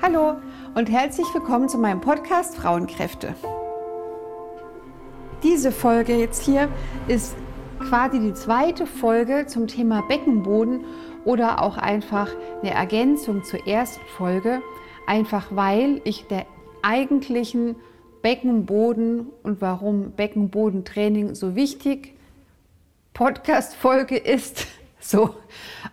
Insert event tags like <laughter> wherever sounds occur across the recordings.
Hallo und herzlich willkommen zu meinem Podcast Frauenkräfte. Diese Folge jetzt hier ist quasi die zweite Folge zum Thema Beckenboden oder auch einfach eine Ergänzung zur ersten Folge, einfach weil ich der eigentlichen Beckenboden und warum Beckenbodentraining so wichtig Podcast-Folge ist, <laughs> so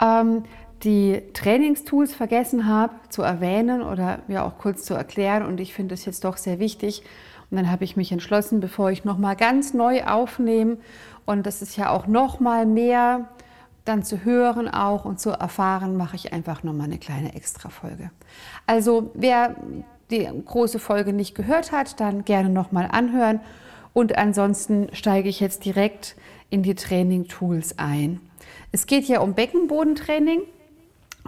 ähm, die Trainingstools vergessen habe zu erwähnen oder ja auch kurz zu erklären und ich finde es jetzt doch sehr wichtig. Und dann habe ich mich entschlossen, bevor ich noch mal ganz neu aufnehme und das ist ja auch noch mal mehr dann zu hören auch und zu erfahren, mache ich einfach noch mal eine kleine Extra-Folge. Also wer die große Folge nicht gehört hat, dann gerne noch mal anhören und ansonsten steige ich jetzt direkt in die Training-Tools ein. Es geht ja um Beckenbodentraining.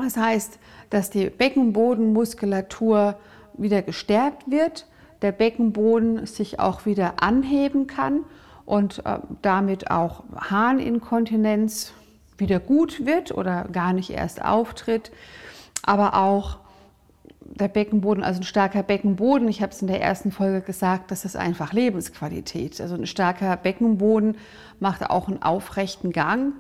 Das heißt, dass die Beckenbodenmuskulatur wieder gestärkt wird, der Beckenboden sich auch wieder anheben kann und äh, damit auch Harninkontinenz wieder gut wird oder gar nicht erst auftritt, aber auch der Beckenboden, also ein starker Beckenboden, ich habe es in der ersten Folge gesagt, das ist einfach Lebensqualität. Also ein starker Beckenboden macht auch einen aufrechten Gang.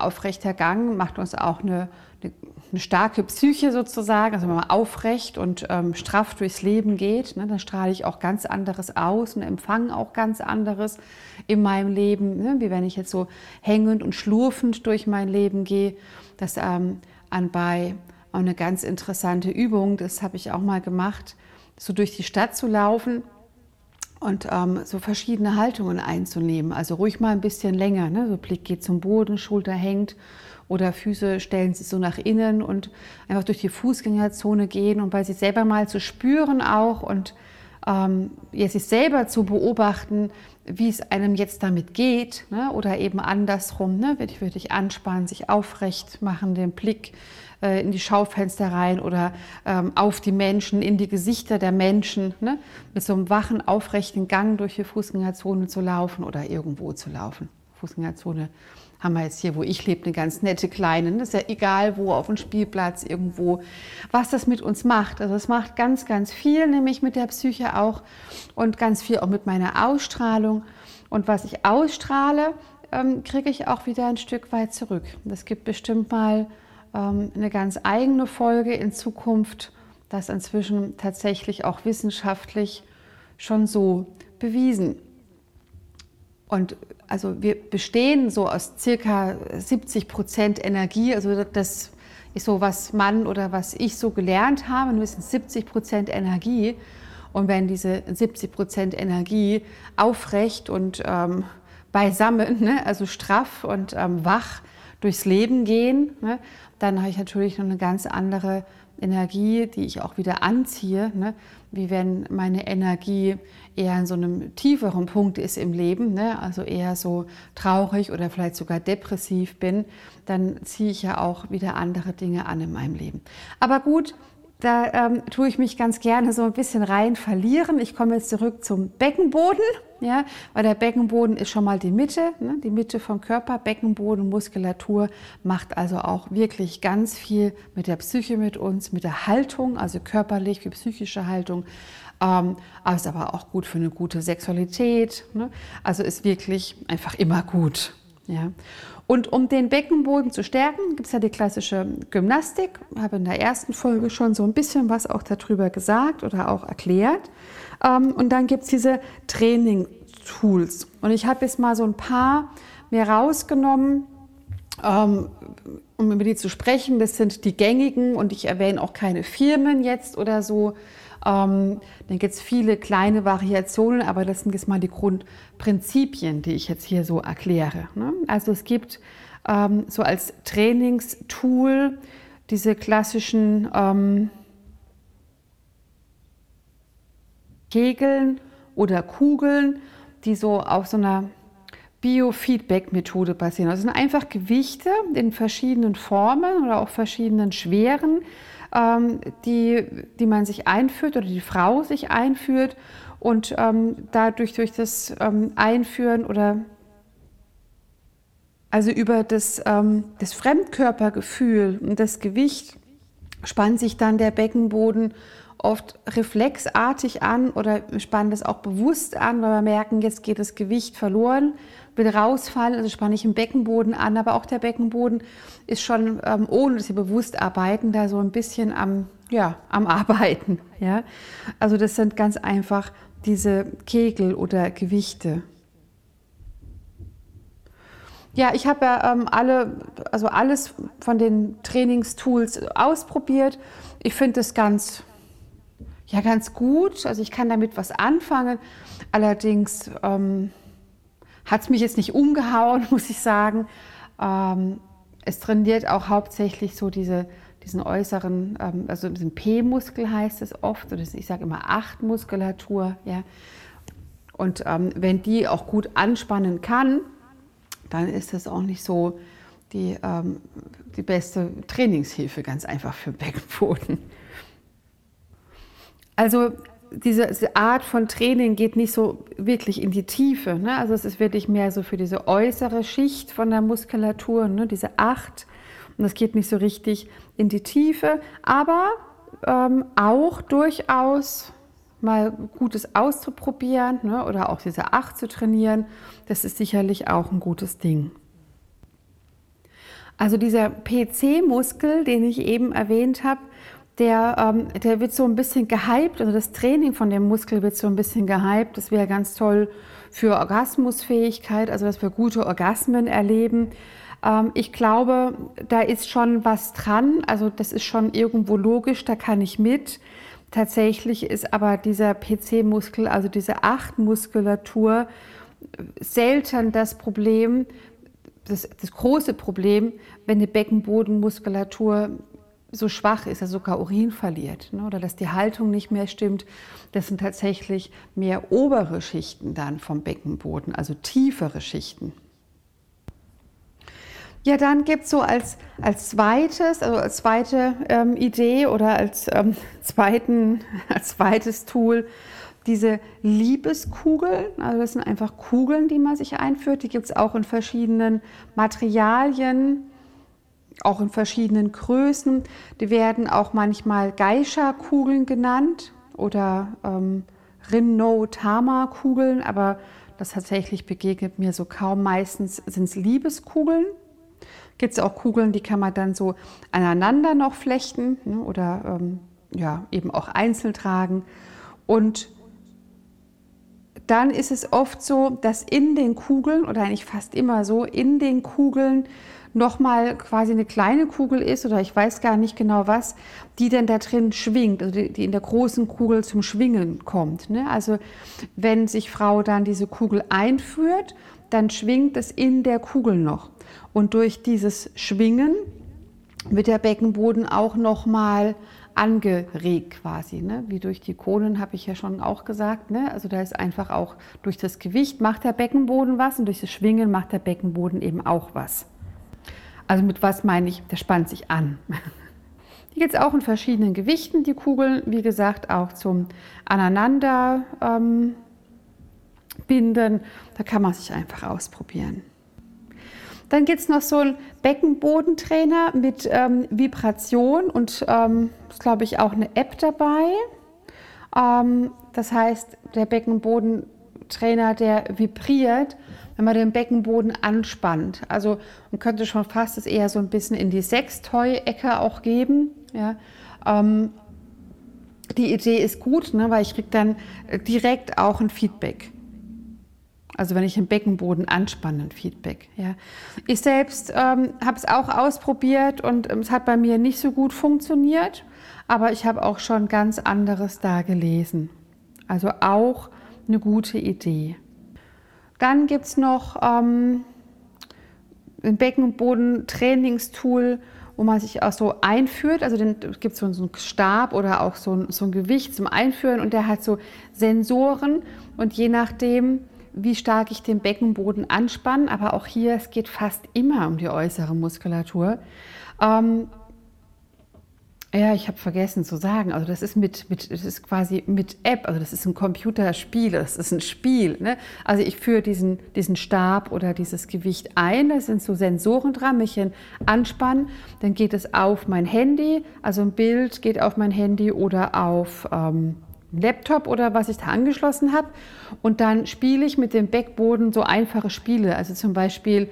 Aufrechter Gang macht uns auch eine, eine, eine starke Psyche sozusagen. Also wenn man aufrecht und ähm, straff durchs Leben geht, ne, dann strahle ich auch ganz anderes aus und empfange auch ganz anderes in meinem Leben, ne, wie wenn ich jetzt so hängend und schlurfend durch mein Leben gehe. Das ähm, anbei auch eine ganz interessante Übung, das habe ich auch mal gemacht, so durch die Stadt zu laufen und ähm, so verschiedene Haltungen einzunehmen. Also ruhig mal ein bisschen länger. Ne? So Blick geht zum Boden, Schulter hängt oder Füße stellen sich so nach innen und einfach durch die Fußgängerzone gehen und bei sich selber mal zu spüren auch und ähm, ja, sich selber zu beobachten, wie es einem jetzt damit geht ne? oder eben andersrum, ne? wirklich, wirklich anspannen, sich aufrecht machen, den Blick äh, in die Schaufenster rein oder ähm, auf die Menschen, in die Gesichter der Menschen, ne? mit so einem wachen, aufrechten Gang durch die Fußgängerzone zu laufen oder irgendwo zu laufen. Fußgängerzone haben wir jetzt hier, wo ich lebe, eine ganz nette kleine. Das ist ja egal, wo, auf dem Spielplatz, irgendwo, was das mit uns macht. Also es macht ganz, ganz viel, nämlich mit der Psyche auch und ganz viel auch mit meiner Ausstrahlung. Und was ich ausstrahle, ähm, kriege ich auch wieder ein Stück weit zurück. Das gibt bestimmt mal eine ganz eigene Folge in Zukunft, das inzwischen tatsächlich auch wissenschaftlich schon so bewiesen. Und also wir bestehen so aus circa 70 Prozent Energie, also das ist so, was man oder was ich so gelernt habe, wir sind 70 Prozent Energie. Und wenn diese 70 Prozent Energie aufrecht und ähm, beisammen, ne, also straff und ähm, wach durchs Leben gehen, ne, dann habe ich natürlich noch eine ganz andere Energie, die ich auch wieder anziehe, ne? wie wenn meine Energie eher in so einem tieferen Punkt ist im Leben, ne? also eher so traurig oder vielleicht sogar depressiv bin, dann ziehe ich ja auch wieder andere Dinge an in meinem Leben. Aber gut, da ähm, tue ich mich ganz gerne so ein bisschen rein verlieren. Ich komme jetzt zurück zum Beckenboden, ja, weil der Beckenboden ist schon mal die Mitte, ne, die Mitte vom Körper. Beckenboden, Muskulatur macht also auch wirklich ganz viel mit der Psyche mit uns, mit der Haltung, also körperlich wie psychische Haltung. Ähm, aber ist aber auch gut für eine gute Sexualität. Ne? Also ist wirklich einfach immer gut. Ja. Und um den Beckenboden zu stärken, gibt es ja die klassische Gymnastik. Ich habe in der ersten Folge schon so ein bisschen was auch darüber gesagt oder auch erklärt. Ähm, und dann gibt es diese Training-Tools. Und ich habe jetzt mal so ein paar mir rausgenommen, ähm, um über die zu sprechen. Das sind die gängigen und ich erwähne auch keine Firmen jetzt oder so. Ähm, dann gibt es viele kleine Variationen, aber das sind jetzt mal die Grundprinzipien, die ich jetzt hier so erkläre. Ne? Also es gibt ähm, so als Trainingstool diese klassischen ähm, Kegeln oder Kugeln, die so auf so einer Biofeedback-Methode basieren. Das sind einfach Gewichte in verschiedenen Formen oder auch verschiedenen Schweren, die, die man sich einführt oder die Frau sich einführt. Und ähm, dadurch durch das ähm, Einführen oder also über das, ähm, das Fremdkörpergefühl und das Gewicht spannt sich dann der Beckenboden oft reflexartig an oder spannen das auch bewusst an, weil wir merken, jetzt geht das Gewicht verloren, will rausfallen, also spanne ich den Beckenboden an, aber auch der Beckenboden ist schon, ähm, ohne dass wir bewusst arbeiten, da so ein bisschen am, ja, am Arbeiten. Ja? Also das sind ganz einfach diese Kegel oder Gewichte. Ja, ich habe ja ähm, alle, also alles von den Trainingstools ausprobiert. Ich finde es ganz, ja, ganz gut. Also ich kann damit was anfangen. Allerdings ähm, hat es mich jetzt nicht umgehauen, <laughs> muss ich sagen. Ähm, es trainiert auch hauptsächlich so diese, diesen äußeren, ähm, also diesen P-Muskel heißt es oft, oder ich sage immer Acht-Muskulatur. Ja. Und ähm, wenn die auch gut anspannen kann, dann ist das auch nicht so die, ähm, die beste Trainingshilfe, ganz einfach für Beckenboden. Also diese, diese, Art von Training geht nicht so wirklich in die Tiefe. Ne? Also es ist wirklich mehr so für diese äußere Schicht von der Muskulatur, ne? diese Acht. Und das geht nicht so richtig in die Tiefe, aber ähm, auch durchaus mal Gutes auszuprobieren ne, oder auch diese Acht zu trainieren, das ist sicherlich auch ein gutes Ding. Also dieser PC-Muskel, den ich eben erwähnt habe, der, ähm, der wird so ein bisschen gehypt, also das Training von dem Muskel wird so ein bisschen gehypt. Das wäre ganz toll für Orgasmusfähigkeit, also dass wir gute Orgasmen erleben. Ähm, ich glaube, da ist schon was dran, also das ist schon irgendwo logisch, da kann ich mit. Tatsächlich ist aber dieser PC-Muskel, also diese Acht-Muskulatur, selten das Problem, das, das, große Problem, wenn die Beckenbodenmuskulatur so schwach ist, also sogar Urin verliert ne, oder dass die Haltung nicht mehr stimmt. Das sind tatsächlich mehr obere Schichten dann vom Beckenboden, also tiefere Schichten. Ja, dann gibt es so als, als zweites, also als zweite ähm, Idee oder als, ähm, <laughs> zweiten, <laughs> als zweites Tool diese Liebeskugeln. Also das sind einfach Kugeln, die man sich einführt. Die gibt es auch in verschiedenen Materialien, auch in verschiedenen Größen. Die werden auch manchmal Geisha-Kugeln genannt oder ähm, Rinno-Tama-Kugeln, aber das tatsächlich begegnet mir so kaum. Meistens sind es Liebeskugeln gibt es auch Kugeln, die kann man dann so aneinander noch flechten ne, oder ähm, ja, eben auch einzeln tragen. Und dann ist es oft so, dass in den Kugeln, oder eigentlich fast immer so, in den Kugeln nochmal quasi eine kleine Kugel ist oder ich weiß gar nicht genau was, die dann da drin schwingt, also die, die in der großen Kugel zum Schwingen kommt. Ne? Also wenn sich Frau dann diese Kugel einführt, dann schwingt es in der Kugel noch. Und durch dieses Schwingen wird der Beckenboden auch nochmal angeregt quasi, ne? wie durch die Kohlen habe ich ja schon auch gesagt. Ne? Also da ist einfach auch durch das Gewicht macht der Beckenboden was und durch das Schwingen macht der Beckenboden eben auch was. Also mit was meine ich, der spannt sich an. <laughs> Die gibt es auch in verschiedenen Gewichten, die Kugeln, wie gesagt, auch zum Aneinander ähm, binden. Da kann man sich einfach ausprobieren. Dann gibt es noch so einen Beckenbodentrainer mit ähm, Vibration und ähm, ist, glaube ich, auch eine App dabei. Ähm, das heißt, der Beckenbodentrainer, der vibriert, wenn man den Beckenboden anspannt. Also man könnte schon fast es eher so ein bisschen in die Sextoy-Ecke auch geben. Ja. Ähm, die Idee ist gut, ne, weil ich kriege dann direkt auch ein Feedback. Also wenn ich den Beckenboden anspanne, ein Feedback. Ja. Ich selbst ähm, habe es auch ausprobiert und ähm, es hat bei mir nicht so gut funktioniert, aber ich habe auch schon ganz anderes da gelesen. Also auch eine gute Idee. Dann gibt es noch ähm, ein Beckenboden-Trainingstool, wo man sich auch so einführt. Also es gibt so einen Stab oder auch so ein, so ein Gewicht zum Einführen und der hat so Sensoren und je nachdem, wie stark ich den Beckenboden anspanne, aber auch hier, es geht fast immer um die äußere Muskulatur. Ähm, Ja, ich habe vergessen zu sagen. Also das ist mit, mit, das ist quasi mit App. Also das ist ein Computerspiel. Das ist ein Spiel. Ne? Also ich führe diesen, diesen Stab oder dieses Gewicht ein. Da sind so Sensoren dran, mich anspannen. Dann geht es auf mein Handy. Also ein Bild geht auf mein Handy oder auf ähm, Laptop oder was ich da angeschlossen habe. Und dann spiele ich mit dem Backboden so einfache Spiele. Also zum Beispiel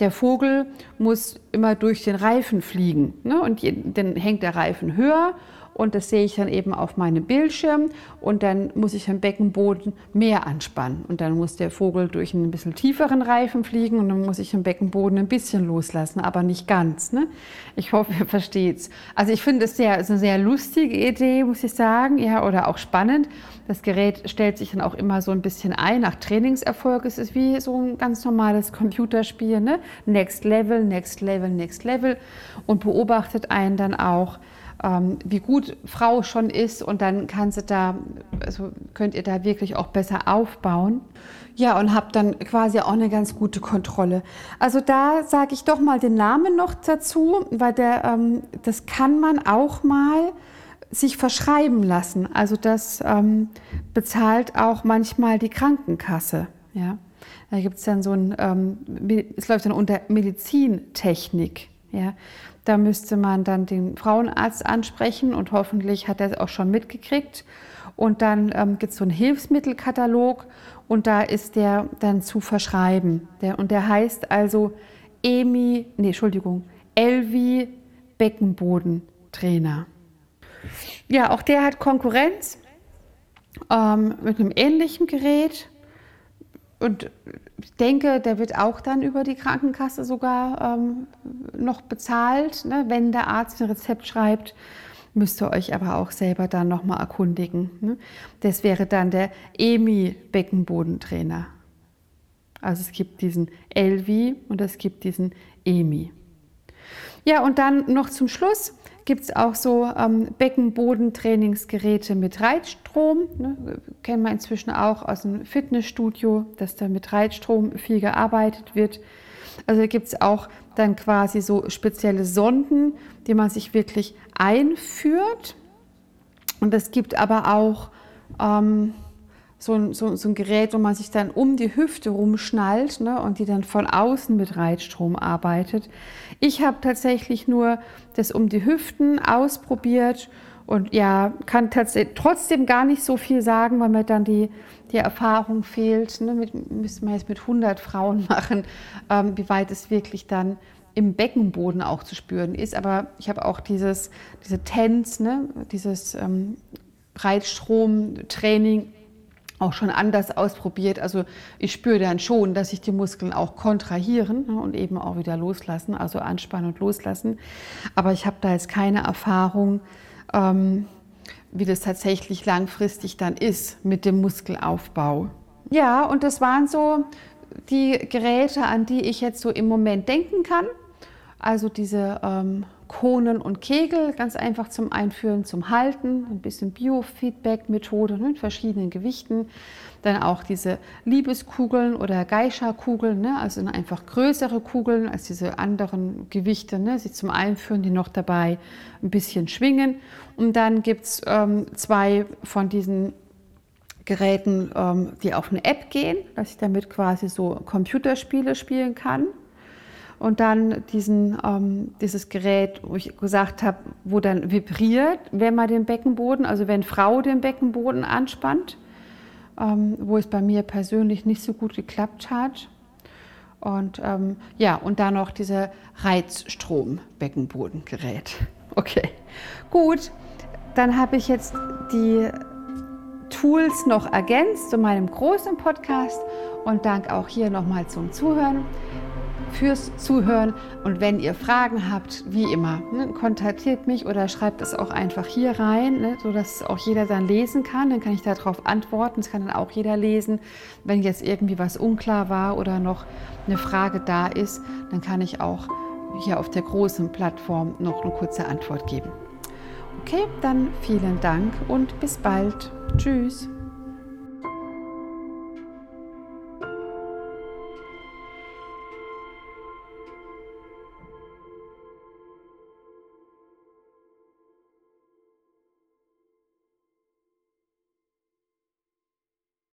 der Vogel muss immer durch den Reifen fliegen. Ne? Und dann hängt der Reifen höher und das sehe ich dann eben auf meinem Bildschirm und dann muss ich am Beckenboden mehr anspannen und dann muss der Vogel durch einen bisschen tieferen Reifen fliegen und dann muss ich am Beckenboden ein bisschen loslassen, aber nicht ganz. Ne? Ich hoffe, ihr versteht es. Also ich finde es sehr, eine sehr lustige Idee, muss ich sagen, ja, oder auch spannend. Das Gerät stellt sich dann auch immer so ein bisschen ein nach Trainingserfolg. Es ist wie so ein ganz normales Computerspiel, ne? Next Level, Next Level, Next Level und beobachtet einen dann auch ähm, wie gut Frau schon ist und dann kann sie da, also könnt ihr da wirklich auch besser aufbauen. Ja, und habt dann quasi auch eine ganz gute Kontrolle. Also da sage ich doch mal den Namen noch dazu, weil der, ähm, das kann man auch mal sich verschreiben lassen. Also das ähm, bezahlt auch manchmal die Krankenkasse. Ja. Da gibt es dann so ein, ähm, es läuft dann unter Medizintechnik. Ja. Da müsste man dann den Frauenarzt ansprechen und hoffentlich hat er es auch schon mitgekriegt. Und dann ähm, gibt es so einen Hilfsmittelkatalog und da ist der dann zu verschreiben. Der, und der heißt also EMI, nee, Entschuldigung, Elvi Beckenbodentrainer. Ja, auch der hat Konkurrenz ähm, mit einem ähnlichen Gerät. Und ich denke, der wird auch dann über die Krankenkasse sogar ähm, noch bezahlt. Ne? Wenn der Arzt ein Rezept schreibt, müsst ihr euch aber auch selber dann nochmal erkundigen. Ne? Das wäre dann der EMI-Beckenbodentrainer. Also es gibt diesen Elvi und es gibt diesen EMI. Ja, und dann noch zum Schluss gibt es auch so ähm, Beckenbodentrainingsgeräte mit Reitstrom. Ne? Kennen wir inzwischen auch aus dem Fitnessstudio, dass da mit Reitstrom viel gearbeitet wird. Also gibt es auch dann quasi so spezielle Sonden, die man sich wirklich einführt. Und es gibt aber auch ähm, so ein, so, so ein, Gerät, wo man sich dann um die Hüfte rumschnallt ne, und die dann von außen mit Reitstrom arbeitet. Ich habe tatsächlich nur das um die Hüften ausprobiert und ja, kann trotzdem gar nicht so viel sagen, weil mir dann die, die Erfahrung fehlt. Ne, mit, müsste man jetzt mit 100 Frauen machen, ähm, wie weit es wirklich dann im Beckenboden auch zu spüren ist. Aber ich habe auch dieses, diese TENS, ne, dieses ähm, Reitstrom-Training auch schon anders ausprobiert. Also ich spüre dann schon, dass sich die Muskeln auch kontrahieren ne, und eben auch wieder loslassen, also anspannen und loslassen. Aber ich habe da jetzt keine Erfahrung, ähm, wie das tatsächlich langfristig dann ist mit dem Muskelaufbau. Ja, und das waren so die Geräte, an die ich jetzt so im Moment denken kann. Also diese ähm, Konen und Kegel, ganz einfach zum Einführen, zum Halten, ein bisschen Biofeedback-Methode mit verschiedenen Gewichten. Dann auch diese Liebeskugeln oder Geisha-Kugeln, ne? also einfach größere Kugeln als diese anderen Gewichte, ne? sie zum Einführen, die noch dabei ein bisschen schwingen. Und dann gibt es ähm, zwei von diesen Geräten, ähm, die auf eine App gehen, dass ich damit quasi so Computerspiele spielen kann und dann diesen, ähm, dieses Gerät, wo ich gesagt habe, wo dann vibriert, wenn man den Beckenboden, also wenn Frau den Beckenboden anspannt, ähm, wo es bei mir persönlich nicht so gut geklappt hat. Und ähm, ja, und dann noch diese Reizstrom-Beckenbodengerät. <laughs> Okay, gut. Dann habe ich jetzt die Tools noch ergänzt zu meinem großen Podcast und danke auch hier nochmal zum Zuhören fürs Zuhören. Und wenn ihr Fragen habt, wie immer, ne, kontaktiert mich oder schreibt es auch einfach hier rein, ne, sodass auch jeder dann lesen kann. Dann kann ich darauf antworten. Das kann dann auch jeder lesen. Wenn jetzt irgendwie was unklar war oder noch eine Frage da ist, dann kann ich auch hier auf der großen Plattform noch eine kurze Antwort geben. Okay, dann vielen Dank und bis bald. Tschüss.